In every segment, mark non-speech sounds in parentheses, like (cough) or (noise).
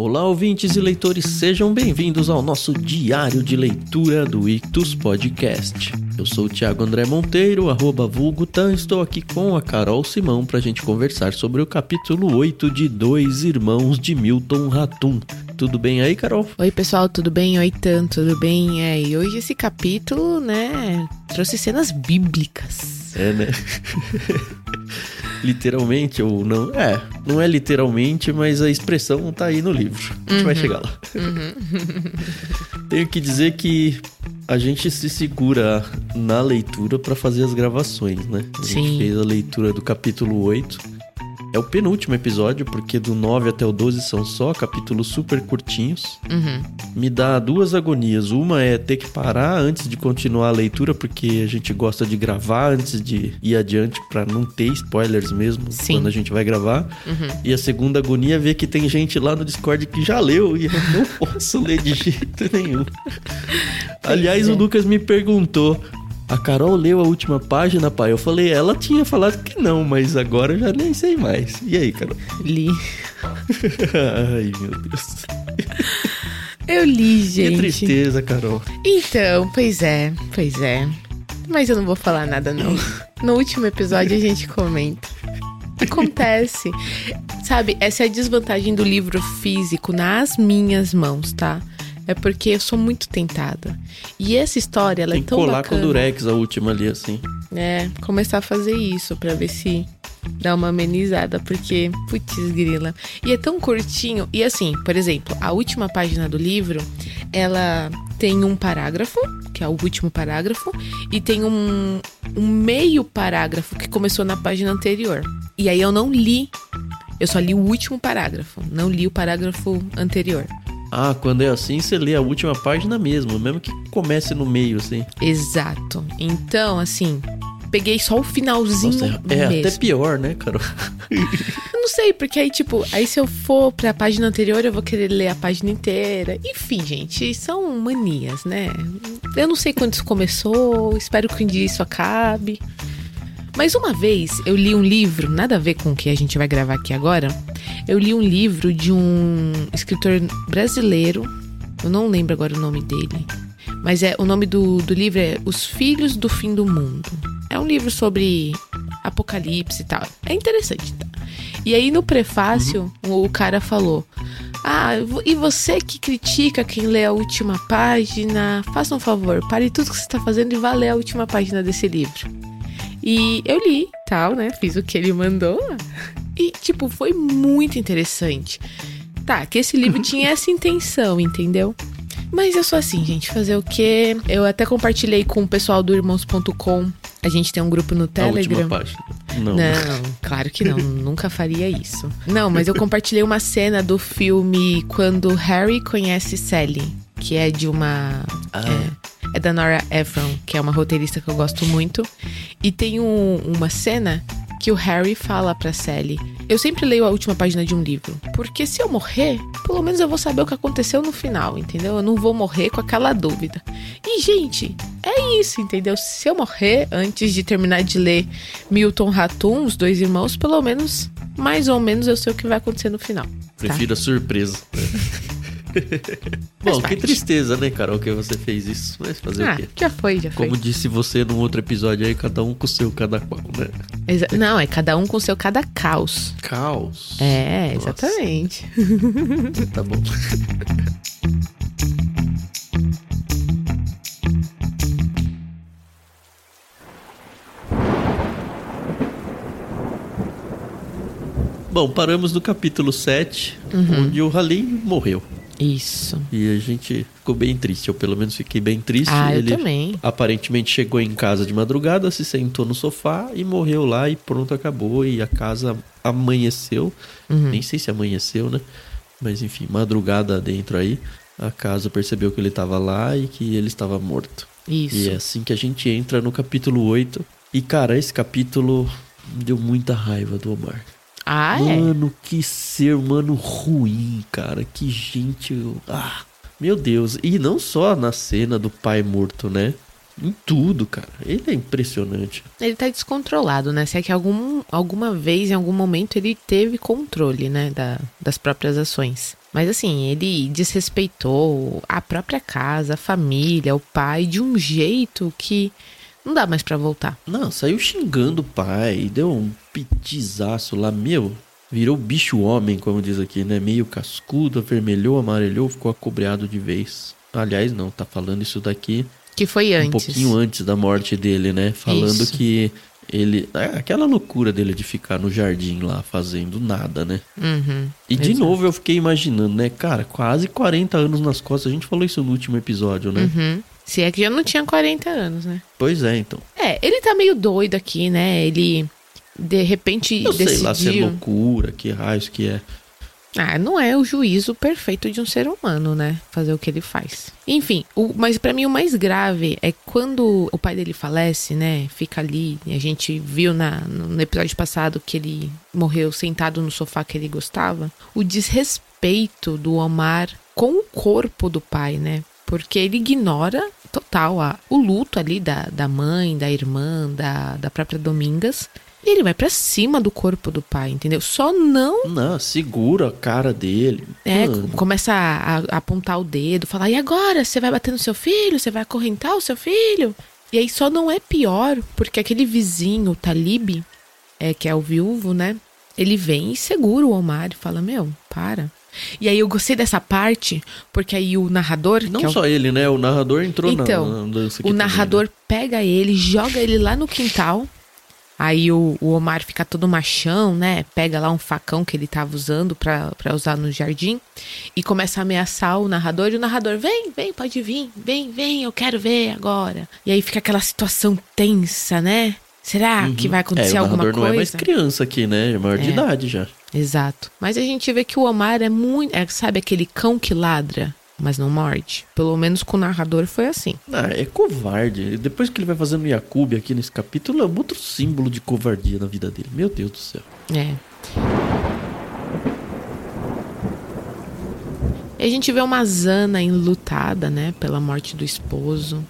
Olá, ouvintes e leitores, sejam bem-vindos ao nosso diário de leitura do Ictus Podcast. Eu sou o Thiago André Monteiro, arroba vulgutan, estou aqui com a Carol Simão para a gente conversar sobre o capítulo 8 de Dois Irmãos de Milton Ratum. Tudo bem aí, Carol? Oi, pessoal, tudo bem? Oi, tanto, tudo bem? É, e hoje esse capítulo, né, trouxe cenas bíblicas. É, né? (laughs) literalmente ou não. É, não é literalmente, mas a expressão tá aí no livro. A gente uhum. vai chegar lá. Uhum. (laughs) Tenho que dizer que a gente se segura na leitura para fazer as gravações, né? A Sim. gente fez a leitura do capítulo 8 é o penúltimo episódio, porque do 9 até o 12 são só capítulos super curtinhos. Uhum. Me dá duas agonias. Uma é ter que parar antes de continuar a leitura, porque a gente gosta de gravar antes de ir adiante, para não ter spoilers mesmo Sim. quando a gente vai gravar. Uhum. E a segunda agonia é ver que tem gente lá no Discord que já leu e eu não (laughs) posso ler de jeito nenhum. (laughs) Aliás, é. o Lucas me perguntou a Carol leu a última página, pai. Eu falei, ela tinha falado que não, mas agora eu já nem sei mais. E aí, Carol? Li. (laughs) Ai, meu Deus. Eu li, gente. Que tristeza, Carol. Então, pois é, pois é. Mas eu não vou falar nada, não. (laughs) No último episódio a gente comenta. Acontece. Sabe, essa é a desvantagem do livro físico nas minhas mãos, tá? É porque eu sou muito tentada. E essa história, ela Tem é tão colar bacana. com durex a última ali, assim. É, começar a fazer isso para ver se dá uma amenizada, porque, putz, grila. E é tão curtinho. E assim, por exemplo, a última página do livro, ela tem um parágrafo, que é o último parágrafo, e tem um, um meio parágrafo que começou na página anterior. E aí eu não li, eu só li o último parágrafo, não li o parágrafo anterior. Ah, quando é assim, você lê a última página mesmo, mesmo que comece no meio, assim. Exato. Então, assim, peguei só o finalzinho Nossa, é, é até pior, né, Carol? (laughs) eu não sei, porque aí, tipo, aí se eu for pra página anterior, eu vou querer ler a página inteira. Enfim, gente, são manias, né? Eu não sei quando isso começou, espero que um dia isso acabe. Mas uma vez eu li um livro, nada a ver com o que a gente vai gravar aqui agora. Eu li um livro de um escritor brasileiro, eu não lembro agora o nome dele, mas é o nome do, do livro é Os Filhos do Fim do Mundo. É um livro sobre apocalipse e tal. É interessante, tá? E aí no prefácio uhum. o cara falou: Ah, e você que critica quem lê a última página, faça um favor, pare tudo que você está fazendo e vá ler a última página desse livro. E eu li, tal, né? Fiz o que ele mandou. E, tipo, foi muito interessante. Tá, que esse livro tinha (laughs) essa intenção, entendeu? Mas eu sou assim, gente, fazer o quê? Eu até compartilhei com o pessoal do irmãos.com. A gente tem um grupo no Telegram. Não. Não, claro que não, (laughs) nunca faria isso. Não, mas eu compartilhei uma cena do filme Quando Harry conhece Sally, que é de uma ah. é, é da Nora Ephron, que é uma roteirista que eu gosto muito. E tem um, uma cena que o Harry fala pra Sally: Eu sempre leio a última página de um livro, porque se eu morrer, pelo menos eu vou saber o que aconteceu no final, entendeu? Eu não vou morrer com aquela dúvida. E, gente, é isso, entendeu? Se eu morrer antes de terminar de ler Milton Ratum, os dois irmãos, pelo menos, mais ou menos, eu sei o que vai acontecer no final. Tá? Prefiro a surpresa. (laughs) (laughs) Bom, que tristeza, né, Carol, que você fez isso. Mas fazer ah, o quê? Já foi, já foi. Como disse você num outro episódio aí, cada um com o seu cada qual, né? Exa não, é cada um com o seu cada caos. Caos? É, Nossa. exatamente. (laughs) tá bom. Bom, paramos no capítulo 7, uhum. onde o Halim morreu. Isso. E a gente ficou bem triste, eu pelo menos fiquei bem triste. Ah, Ele eu também. Aparentemente chegou em casa de madrugada, se sentou no sofá e morreu lá e pronto, acabou. E a casa amanheceu. Uhum. Nem sei se amanheceu, né? Mas enfim, madrugada dentro aí, a casa percebeu que ele estava lá e que ele estava morto. Isso. E é assim que a gente entra no capítulo 8. E cara, esse capítulo deu muita raiva do Omar. Ah, é? Mano, que ser humano ruim, cara. Que gente. Ah, meu Deus. E não só na cena do pai morto, né? Em tudo, cara. Ele é impressionante. Ele tá descontrolado, né? Se é que algum, alguma vez, em algum momento, ele teve controle, né? Da, das próprias ações. Mas assim, ele desrespeitou a própria casa, a família, o pai, de um jeito que não dá mais para voltar. Não, saiu xingando o pai, deu um pitizaço lá, meu. Virou bicho homem, como diz aqui, né? Meio cascudo, avermelhou, amarelhou, ficou acobreado de vez. Aliás, não, tá falando isso daqui que foi antes. Um pouquinho antes da morte dele, né? Falando Isso. que ele. É, aquela loucura dele de ficar no jardim lá fazendo nada, né? Uhum, e de novo eu fiquei imaginando, né? Cara, quase 40 anos nas costas. A gente falou isso no último episódio, né? Uhum. Se é que já não tinha 40 anos, né? Pois é, então. É, ele tá meio doido aqui, né? Ele de repente eu decidiu. Sei lá se é loucura, que raios que é. Ah, não é o juízo perfeito de um ser humano, né? Fazer o que ele faz. Enfim, o, mas para mim o mais grave é quando o pai dele falece, né? Fica ali. A gente viu na, no episódio passado que ele morreu sentado no sofá que ele gostava. O desrespeito do Omar com o corpo do pai, né? Porque ele ignora total a, o luto ali da, da mãe, da irmã, da, da própria Domingas e ele vai para cima do corpo do pai, entendeu? Só não. Não, segura a cara dele. É, Mano. começa a, a, apontar o dedo, falar: e agora? Você vai bater no seu filho? Você vai acorrentar o seu filho? E aí só não é pior, porque aquele vizinho, o Talib, é, que é o viúvo, né? Ele vem e segura o Omar e fala: Meu, para. E aí eu gostei dessa parte, porque aí o narrador. Não é só o... ele, né? O narrador entrou então, na, na dança. O narrador também, né? pega ele, joga ele lá no quintal Aí o, o, Omar fica todo machão, né? Pega lá um facão que ele tava usando para usar no jardim e começa a ameaçar o narrador. E o narrador, vem, vem, pode vir, vem, vem, eu quero ver agora. E aí fica aquela situação tensa, né? Será uhum. que vai acontecer é, alguma coisa? não é mais criança aqui, né? É maior é. de idade já. Exato. Mas a gente vê que o Omar é muito. É, sabe aquele cão que ladra? mas não morde. Pelo menos com o narrador foi assim. Ah, é covarde. Depois que ele vai fazendo Yakub aqui nesse capítulo, é outro símbolo de covardia na vida dele. Meu Deus do céu. É. E a gente vê uma Zana enlutada, né, pela morte do esposo.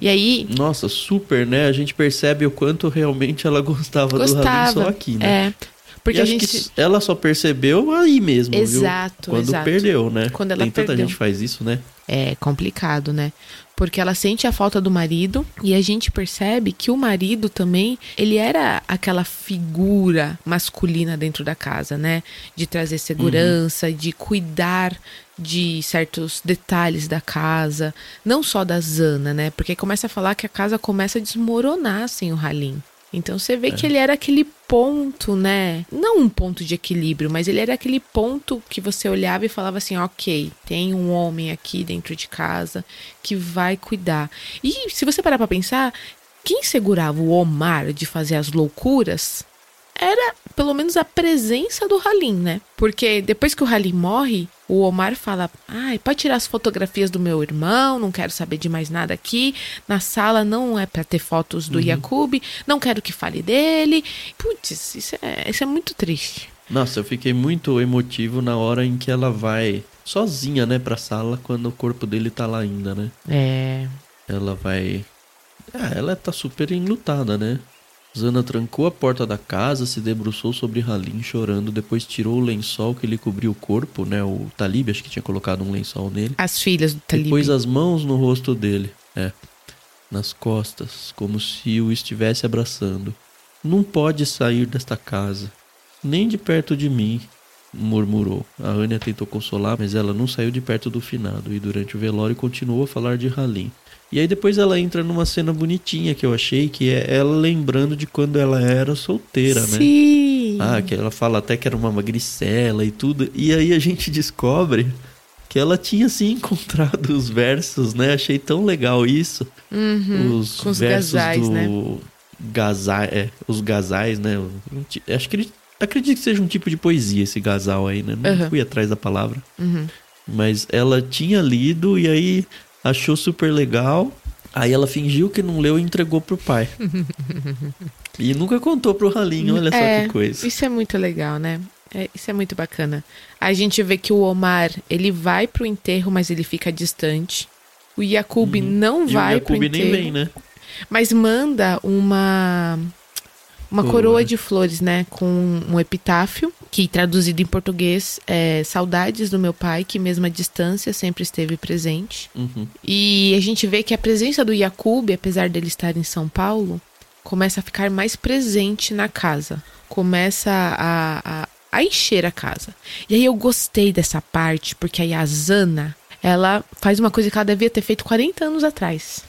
E aí. Nossa, super, né? A gente percebe o quanto realmente ela gostava, gostava do Rabin só aqui, né? É. Porque e a gente... ela só percebeu aí mesmo, exato, viu? Quando exato. perdeu, né? Quando ela Tem tanta perdeu. gente faz isso, né? É complicado, né? Porque ela sente a falta do marido e a gente percebe que o marido também, ele era aquela figura masculina dentro da casa, né? De trazer segurança, uhum. de cuidar de certos detalhes da casa, não só da Zana, né? Porque começa a falar que a casa começa a desmoronar sem o Halim. Então você vê é. que ele era aquele ponto, né? Não um ponto de equilíbrio, mas ele era aquele ponto que você olhava e falava assim: ok, tem um homem aqui dentro de casa que vai cuidar. E se você parar pra pensar, quem segurava o Omar de fazer as loucuras era pelo menos a presença do Halim, né? Porque depois que o Halim morre, o Omar fala: Ai, pode tirar as fotografias do meu irmão, não quero saber de mais nada aqui. Na sala não é para ter fotos do uhum. Yakub, não quero que fale dele. Putz, isso é, isso é muito triste. Nossa, eu fiquei muito emotivo na hora em que ela vai sozinha, né, pra sala, quando o corpo dele tá lá ainda, né? É. Ela vai. Ah, ela tá super enlutada, né? Zana trancou a porta da casa, se debruçou sobre Halim chorando, depois tirou o lençol que lhe cobriu o corpo, né? O Talib, acho que tinha colocado um lençol nele. As filhas do Talib. Depois as mãos no rosto dele, é, nas costas, como se o estivesse abraçando. Não pode sair desta casa, nem de perto de mim, murmurou. A Anya tentou consolar, mas ela não saiu de perto do finado e durante o velório continuou a falar de Halim. E aí depois ela entra numa cena bonitinha que eu achei, que é ela lembrando de quando ela era solteira, Sim. né? Sim. Ah, que ela fala até que era uma magricela e tudo. E aí a gente descobre que ela tinha sim encontrado os versos, né? Achei tão legal isso. Uhum, os, com os versos gazais, do né? Gazai, é, os gazais, né? Acho que ele acredito que seja um tipo de poesia esse gasal aí, né? Não uhum. fui atrás da palavra. Uhum. Mas ela tinha lido e aí achou super legal. Aí ela fingiu que não leu e entregou pro pai. (laughs) e nunca contou pro Ralinho, olha é, só que coisa. Isso é muito legal, né? É, isso é muito bacana. A gente vê que o Omar, ele vai pro enterro, mas ele fica distante. O Yakub uhum. não vai o Yakub pro enterro. nem vem, né? Mas manda uma uma coroa de flores, né? Com um epitáfio, que traduzido em português é Saudades do meu pai, que mesmo à distância sempre esteve presente. Uhum. E a gente vê que a presença do Yakub, apesar dele estar em São Paulo, começa a ficar mais presente na casa. Começa a, a, a encher a casa. E aí eu gostei dessa parte, porque aí a Zana, ela faz uma coisa que ela devia ter feito 40 anos atrás,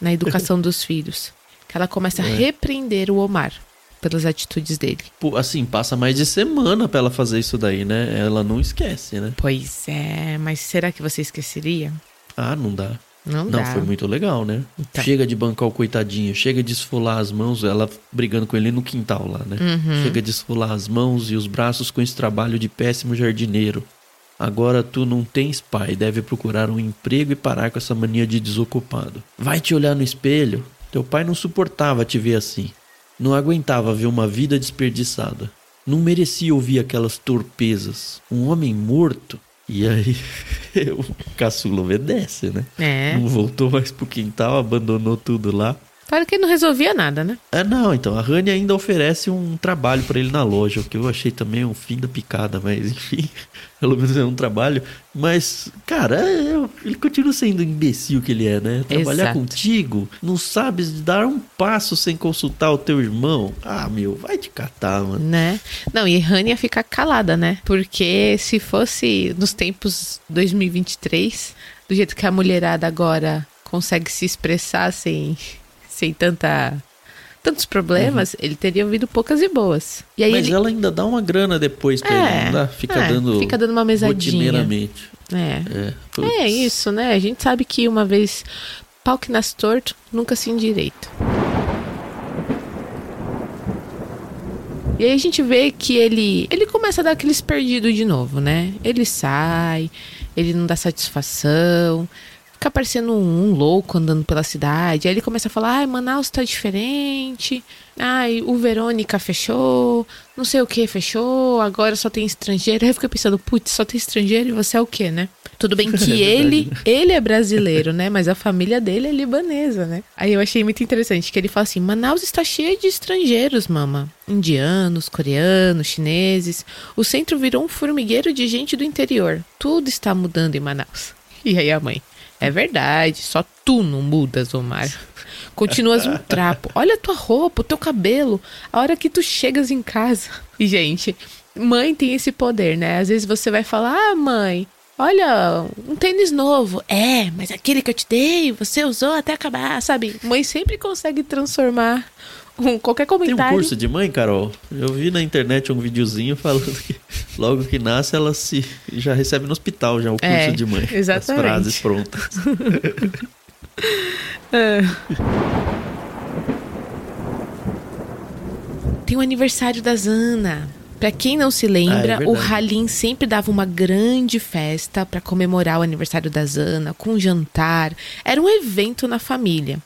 na educação (laughs) dos filhos. Que ela começa a É. repreender o Omar pelas atitudes dele. Pô, assim, passa mais de semana pra ela fazer isso daí, né? Ela não esquece, né? Pois é, mas será que você esqueceria? Ah, não dá. Não, Não, dá. foi muito legal, né? Então. Chega de bancar o coitadinho, chega de esfolar as mãos, ela brigando com ele no quintal lá, né? Uhum. Chega de esfolar as mãos e os braços com esse trabalho de péssimo jardineiro. Agora tu não tens pai, deve procurar um emprego e parar com essa mania de desocupado. Vai te olhar no espelho. Teu pai não suportava te ver assim. Não aguentava ver uma vida desperdiçada. Não merecia ouvir aquelas torpezas. Um homem morto. E aí, (laughs) o caçula obedece, né? É. Não voltou mais pro quintal, abandonou tudo lá. Claro que não resolvia nada, né? Ah, não, então a Rani ainda oferece um trabalho pra ele na loja, o que eu achei também um fim da picada, mas enfim, (laughs) pelo menos é um trabalho. Mas, cara, é- ele continua sendo o imbecil que ele é, né? Trabalhar Exato. contigo, não sabes dar um passo sem consultar o teu irmão. Ah, meu, vai te catar, mano. Né? Não, e Rani ia ficar calada, né? Porque se fosse nos tempos 2023, do jeito que a mulherada agora consegue se expressar sem, sem tanta tantos problemas, ele teria ouvido poucas e boas. E aí Mas ele ela ainda dá uma grana depois pra É, ele, não dá? Fica é, dando. fica dando uma mesadinha. rotineiramente. é. É. É isso, né? A gente sabe que uma vez pau que nasce torto, nunca se endireita. E aí a gente vê que ele, ele começa a dar aqueles perdidos de novo, né? Ele sai, ele não dá satisfação, fica parecendo um, um louco andando pela cidade. Aí ele começa a falar, ai, Manaus tá diferente, ai, o Verônica fechou, não sei o que fechou, agora só tem estrangeiro. Aí eu fico pensando, putz, só tem estrangeiro e você é o quê, né? Tudo bem (laughs) que ele, ele é brasileiro, né? Mas a família dele é libanesa, né? Aí eu achei muito interessante que ele fala assim: Manaus está cheia de estrangeiros, mama. Indianos, coreanos, chineses. O centro virou um formigueiro de gente do interior. Tudo está mudando em Manaus. E aí a mãe: É verdade, só tu não mudas, Omar. Continuas um trapo. Olha a tua roupa, o teu cabelo. A hora que tu chegas em casa. E, gente, mãe tem esse poder, né? Às vezes você vai falar: Ah, mãe, Olha, um tênis novo. É, mas aquele que eu te dei, você usou até acabar, sabe? Mãe sempre consegue transformar um, qualquer Tem um comentário. curso de mãe, Carol? Eu vi na internet um videozinho falando que logo que nasce ela se já recebe no hospital já o curso É, de mãe. exatamente. As frases prontas. (laughs) Tem o aniversário da Zana. Pra quem não se lembra, Ah, é o. Halim sempre dava uma grande festa pra comemorar o aniversário da Zana, com jantar. Era um evento na família.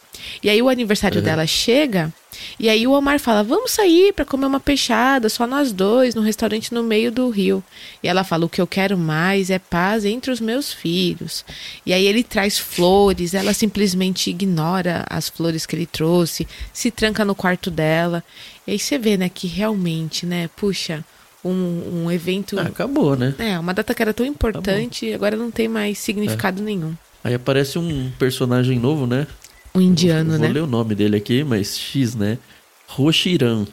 E aí o aniversário Uhum. dela chega, e aí o Omar fala: "Vamos sair pra comer uma peixada, só nós dois, num restaurante no meio do rio". E ela fala: "O que eu quero mais é paz entre os meus filhos". E aí ele traz flores, ela simplesmente ignora as flores que ele trouxe, se tranca no quarto dela. E aí você vê, né, que realmente, né, puxa, um, um evento. Ah, acabou, né? É, uma data que era tão importante, agora não tem mais significado nenhum. Aí aparece um personagem novo, né? Um indiano, Eu vou né? ler o nome dele aqui, mas X, né? Roshiran.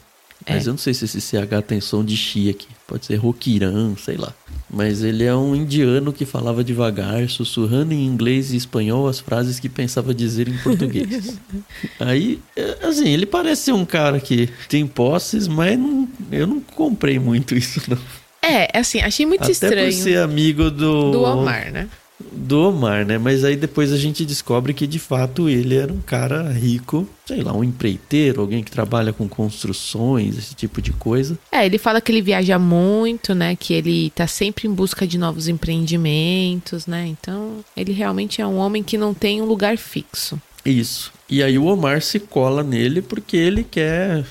Mas É. eu não sei se esse CH tem som de Xi aqui. Pode ser Rokiran, sei lá. Mas ele é um indiano que falava devagar, sussurrando em inglês e espanhol as frases que pensava dizer em português. (laughs) Aí, é, assim, ele parece ser um cara que tem posses, mas não- eu não comprei muito isso, não. É, assim, achei muito Até estranho por ser amigo do... do Omar, né? Do Omar, né? Mas aí depois a gente descobre que de fato ele era um cara rico, sei lá, um empreiteiro, alguém que trabalha com construções, esse tipo de coisa. É, ele fala que ele viaja muito, né? Que ele tá sempre em busca de novos empreendimentos, né? Então, ele realmente é um homem que não tem um lugar fixo. Isso. E aí o Omar se cola nele porque ele quer,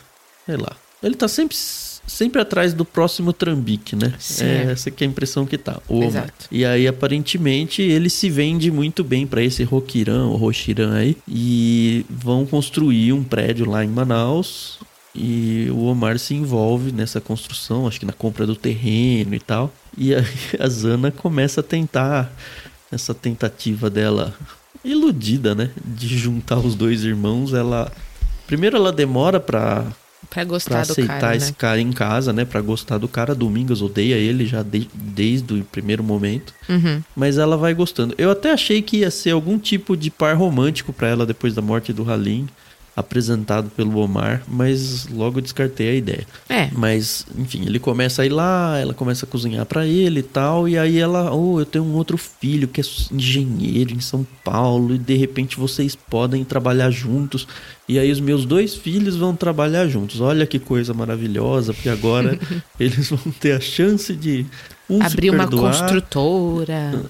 sei lá. Ele tá sempre sempre atrás do próximo trambique, né? É essa que é a impressão que tá. O. Exato. E aí aparentemente ele se vende muito bem pra esse Rokiran ou Roshiran aí e vão construir um prédio lá em Manaus E o Omar se envolve nessa construção, acho que na compra do terreno e tal. E aí (laughs) a Zana começa a tentar, essa tentativa dela iludida, né? De juntar os dois irmãos. Ela. Primeiro ela demora pra, Pra gostar pra do aceitar cara, esse né? cara em casa, né? Pra gostar do cara. Domingas odeia ele já de- desde o primeiro momento. Uhum. Mas ela vai gostando. Eu até achei que ia ser algum tipo de par romântico pra ela depois da morte do Halim, apresentado pelo Omar, mas logo descartei a ideia. É, Mas, enfim, ele começa a ir lá, ela começa a cozinhar pra ele e tal, e aí ela, oh, eu tenho um outro filho que é engenheiro em São Paulo, e de repente vocês podem trabalhar juntos. E aí os meus dois filhos vão trabalhar juntos. Olha que coisa maravilhosa, porque agora (laughs) eles vão ter a chance de um abrir uma construtora.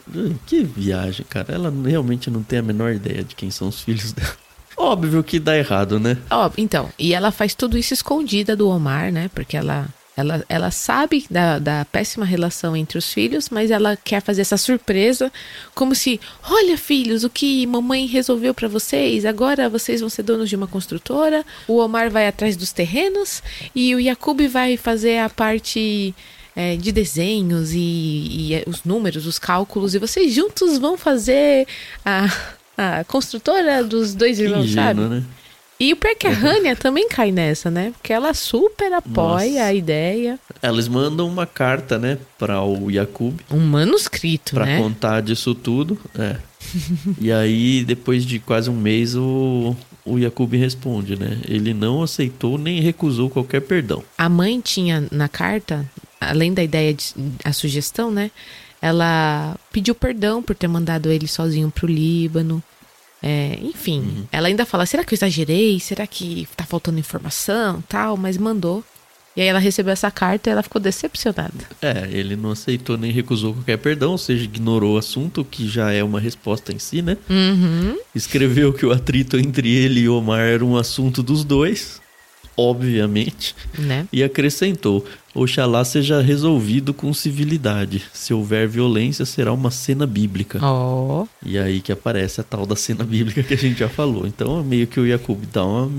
Que viagem, cara. Ela realmente não tem a menor ideia de quem são os filhos dela. Óbvio que dá errado, né? Ó, então, e ela faz tudo isso escondida do Omar, né? Porque ela, ela, ela sabe da, da péssima relação entre os filhos, mas ela quer fazer essa surpresa, como se, olha, filhos, o que mamãe resolveu pra vocês? Agora vocês vão ser donos de uma construtora. O Omar vai atrás dos terrenos e o Yakub vai fazer a parte é, de desenhos e, e, os números, os cálculos, e vocês juntos vão fazer a, a construtora dos dois irmãos, sabe? né? E o pior é que a Rania também cai nessa, né? Porque ela super apoia Nossa. a ideia. Eles mandam uma carta, né, para o Yakub Um manuscrito, para né? contar disso tudo. É. (laughs) e aí, depois de quase um mês, o, o Yakub responde, né? Ele não aceitou nem recusou qualquer perdão. A mãe tinha na carta, além da ideia de a sugestão, né? Ela pediu perdão por ter mandado ele sozinho pro Líbano. É, enfim, Uhum. ela ainda fala: será que eu exagerei? Será que tá faltando informação? Tal, mas mandou. E aí ela recebeu essa carta e ela ficou decepcionada. É, ele não aceitou nem recusou qualquer perdão, ou seja, ignorou o assunto, que já é uma resposta em si, né? Uhum. Escreveu que o atrito entre ele e Omar era um assunto dos dois, obviamente, Né? e acrescentou: Oxalá seja resolvido com civilidade. Se houver violência, será uma cena bíblica. Ó. E aí que aparece a tal da cena bíblica que a gente já falou. Então, meio que o Yakub dá uma.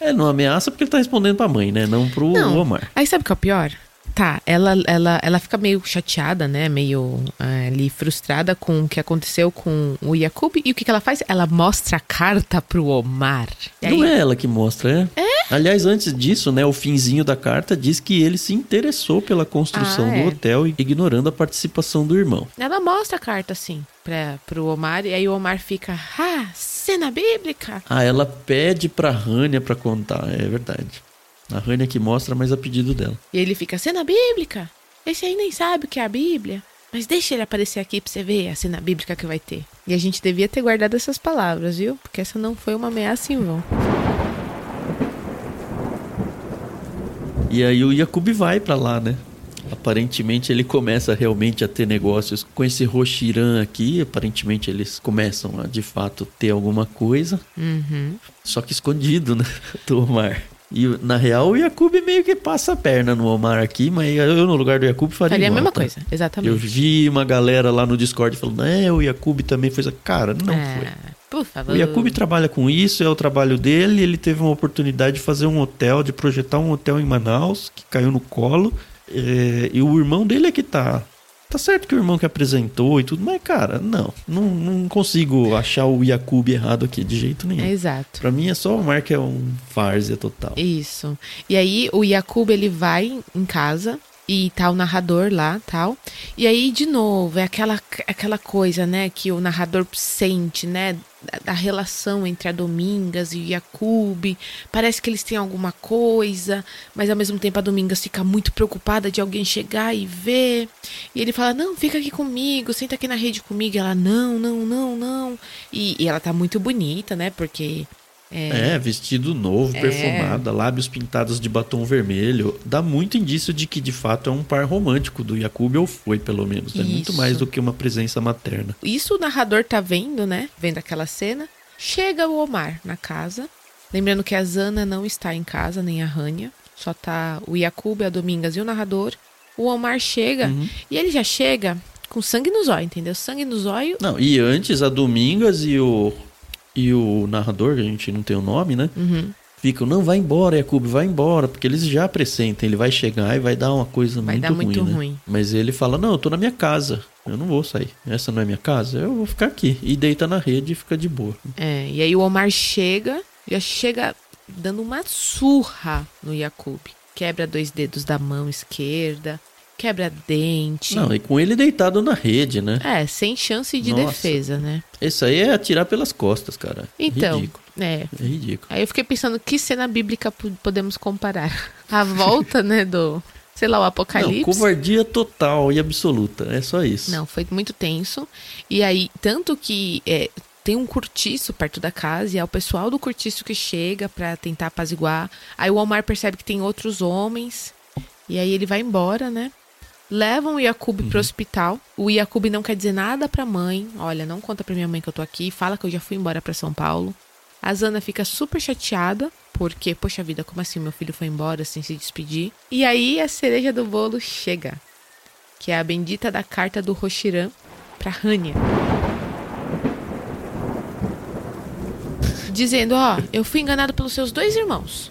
É, não ameaça porque ele tá respondendo pra mãe, né? Não pro Não. Omar. Aí sabe o que é o pior? Tá, ela, ela, ela fica meio chateada, né? Meio é, ali frustrada com o que aconteceu com o Yakub. E o que, que ela faz? Ela mostra a carta pro Omar. Aí, Não é ela que mostra, é? É? Aliás, antes disso, né, o finzinho da carta diz que ele se interessou pela construção Ah, é. do hotel, ignorando a participação do irmão. Ela mostra a carta, assim, pra, pro Omar. E aí o Omar fica, ah, cena bíblica. Ah, ela pede pra Rania pra contar, é verdade. A Rania que mostra, mas a pedido dela. E ele fica, cena bíblica? Esse aí nem sabe o que é a Bíblia. Mas deixa ele aparecer aqui pra você ver a cena bíblica que vai ter. E a gente devia ter guardado essas palavras, viu? Porque essa não foi uma ameaça em vão. E aí o Yakub vai pra lá, né? Aparentemente ele começa realmente a ter negócios com esse Roshiran aqui. Aparentemente eles começam a de fato ter alguma coisa. Uhum. Só que escondido, né? (laughs) Do Omar. E na real o Yakub meio que passa a perna no Omar aqui, mas eu no lugar do Yakub faria, Faria a mesma tá? coisa, exatamente. Eu vi uma galera lá no Discord falando, é, o Yakub também fez. a-". Cara, não foi. Ah, Por favor. O Yakub trabalha com isso, é o trabalho dele. Ele teve uma oportunidade de fazer um hotel, de projetar um hotel em Manaus, que caiu no colo. É, e o irmão dele é que tá. Tá certo que o irmão que apresentou e tudo, mas, cara, não. Não, não consigo achar o Yakub errado aqui de jeito nenhum. É, exato. Pra mim é só o que é um várzea total. Isso. E aí o Yakub ele vai em casa e tá o narrador lá, tal. E aí de novo é aquela aquela coisa, né, que o narrador sente, né, da, relação entre a Domingas e o Yakub. Parece que eles têm alguma coisa, mas ao mesmo tempo a Domingas fica muito preocupada de alguém chegar e ver. E ele fala: "Não, fica aqui comigo, senta aqui na rede comigo". E ela: "Não, não, não, não". E, e ela tá muito bonita, né? Porque É, vestido novo, É. perfumada, lábios pintados de batom vermelho. Dá muito indício de que de fato é um par romântico do Yakub, ou foi pelo menos. É muito Isso. mais do que uma presença materna. Isso o narrador tá vendo, né? Vendo aquela cena. Chega o Omar na casa. Lembrando que a Zana não está em casa, nem a Rania. Só tá o Yakub, a Domingas e o narrador. O Omar chega Uhum. e ele já chega com sangue no zóio, entendeu? Sangue no zóio. Não, e antes a Domingas e o e o narrador, que a gente não tem o nome, né? Uhum. ficam, não, vai embora, Yakub, vai embora, porque eles já pressentem, ele vai chegar e vai dar uma coisa Vai muito dar ruim, muito né? ruim. Mas ele fala, não, eu tô na minha casa, eu não vou sair. Essa não é minha casa, eu vou ficar aqui. E deita na rede e fica de boa. É, e aí o Omar chega, já chega dando uma surra no Yakub. Quebra dois dedos da mão esquerda, quebra dente. Não, e com ele deitado na rede, né? É, sem chance de Nossa. defesa, né? Isso aí é atirar pelas costas, cara. Então, Ridículo. é. É ridículo. Aí eu fiquei pensando que cena bíblica po- podemos comparar. (laughs) A volta, né, do, sei lá, o Não, apocalipse. covardia total e absoluta. É só isso. Não, foi muito tenso. E aí, tanto que é, tem um cortiço perto da casa e é o pessoal do cortiço que chega pra tentar apaziguar. Aí o Omar percebe que tem outros homens. E aí ele vai embora, né? Levam o Yakub pro hospital. O Yakub não quer dizer nada pra mãe. Olha, não conta pra minha mãe que eu tô aqui. Fala que eu já fui embora pra São Paulo. A Zana fica super chateada. Porque, poxa vida, como assim meu filho foi embora sem se despedir? E aí a cereja do bolo chega que é a bendita da carta do Roshiran pra Rania. Dizendo, ó, eu fui enganado pelos seus dois irmãos.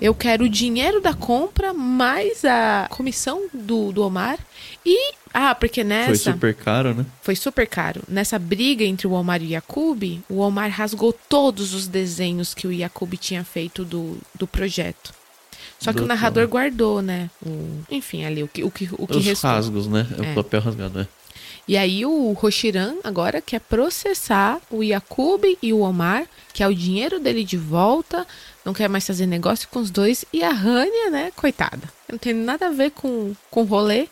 Eu quero o dinheiro da compra mais a comissão do, do Omar. E. Ah, porque nessa. Foi super caro, né? Foi super caro. Nessa briga entre o Omar e o Yakub, o Omar rasgou todos os desenhos que o Yakub tinha feito do, do projeto. Só que o narrador guardou, né? O, enfim, ali, o que, o que, o que Os restou. rasgos, né? É É. o papel rasgado, é. E aí o Roshiran agora quer processar o Yakub e o Omar, que é o dinheiro dele de volta, não quer mais fazer negócio com os dois. E a Rania, né, coitada, não tem nada a ver com, com rolê.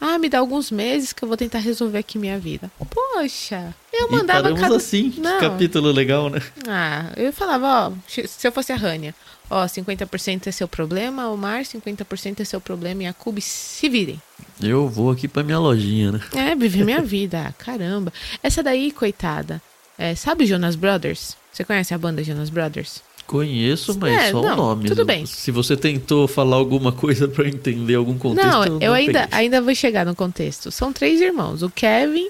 Ah, me dá alguns meses que eu vou tentar resolver aqui minha vida. Poxa, eu E mandava paramos cada... assim. Que Não. capítulo legal, né? Ah, eu falava, ó, se eu fosse a Rania, ó, 50% é seu problema, Omar, 50% é seu problema, Yakub, se virem. Eu vou aqui pra minha lojinha, né? É, viver minha (laughs) vida. Caramba. Essa daí, coitada. É, sabe Jonas Brothers? Você conhece a banda Jonas Brothers? Conheço, mas É, só não, o nome. tudo bem. Se você tentou falar alguma coisa pra eu entender algum contexto, não, eu ainda, ainda vou chegar no contexto. São três irmãos: o Kevin,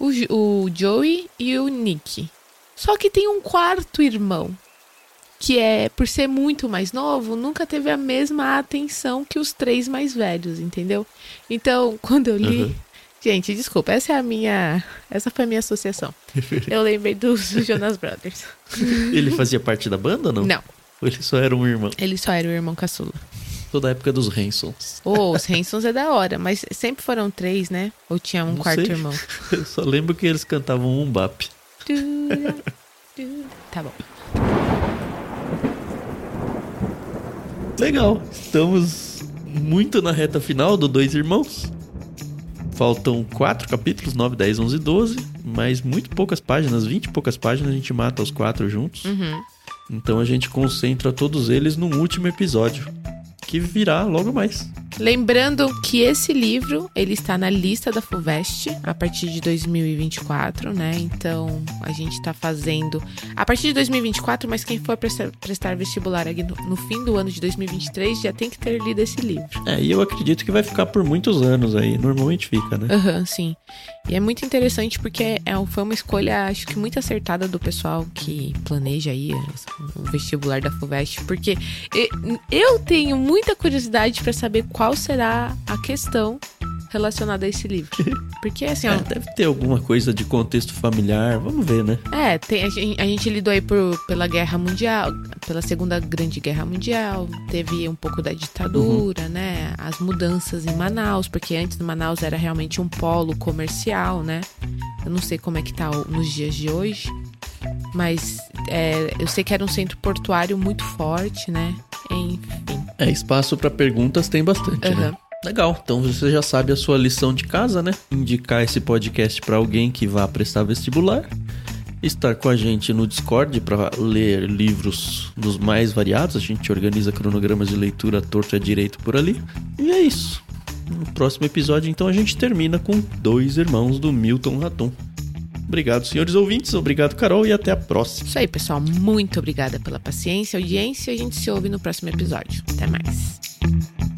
o, o Joey e o Nick. Só que tem um quarto irmão. Que é, por ser muito mais novo, nunca teve a mesma atenção que os três mais velhos, entendeu? Então, (laughs) quando eu li. Uhum. Gente, desculpa, essa é a minha. Essa foi a minha associação. (laughs) Eu lembrei dos Jonas Brothers. Ele fazia parte da banda ou não? Não, Ou ele só era um irmão? ele só era o irmão caçula. Toda a época dos Hansons. Ô, os Hansons é da hora, mas sempre foram três, né? Ou tinha um Não quarto sei. irmão? (laughs) Eu só lembro que eles cantavam um bap. Tá bom. Legal. Estamos muito na reta final do Dois Irmãos. Faltam quatro capítulos, 9, 10, 11 e 12. Mas muito poucas páginas, 20 e poucas páginas, a gente mata os quatro juntos. Uhum. Então a gente concentra todos eles num último episódio. Que virá logo mais. Lembrando que esse livro, ele está na lista da FUVEST a partir de 2024, né? Então, a gente tá fazendo a partir de 2024, mas quem for prestar, prestar vestibular aqui no, no fim do ano de 2023 já tem que ter lido esse livro. É, e eu acredito que vai ficar por muitos anos aí. Normalmente fica, né? Aham, sim. E é muito interessante porque é, foi uma escolha, acho que muito acertada do pessoal que planeja aí o vestibular da FUVEST, porque eu tenho muita curiosidade para saber qual será a questão relacionada a esse livro. (laughs) Porque assim, ó, É, deve ter alguma coisa de contexto familiar. Vamos ver, né? é, tem, a, gente, a gente lidou aí por, pela Guerra Mundial, pela Segunda Grande Guerra Mundial, teve um pouco da ditadura, né? As mudanças em Manaus, porque antes Manaus era realmente um polo comercial, né? Eu não sei como é que tá nos dias de hoje, mas é, eu sei que era um centro portuário muito forte, né? Enfim. É, espaço pra perguntas tem bastante, né? Aham. Legal, então você já sabe a sua lição de casa, né? Indicar esse podcast pra alguém que vá prestar vestibular. Estar com a gente no Discord para ler livros dos mais variados. A gente organiza cronogramas de leitura torto e direito por ali. E é isso. No próximo episódio, então, a gente termina com dois irmãos do Milton Raton. Obrigado, senhores ouvintes. Obrigado, Carol. E até a próxima. Isso aí, pessoal. Muito obrigada pela paciência, audiência. A gente se ouve no próximo episódio. Até mais.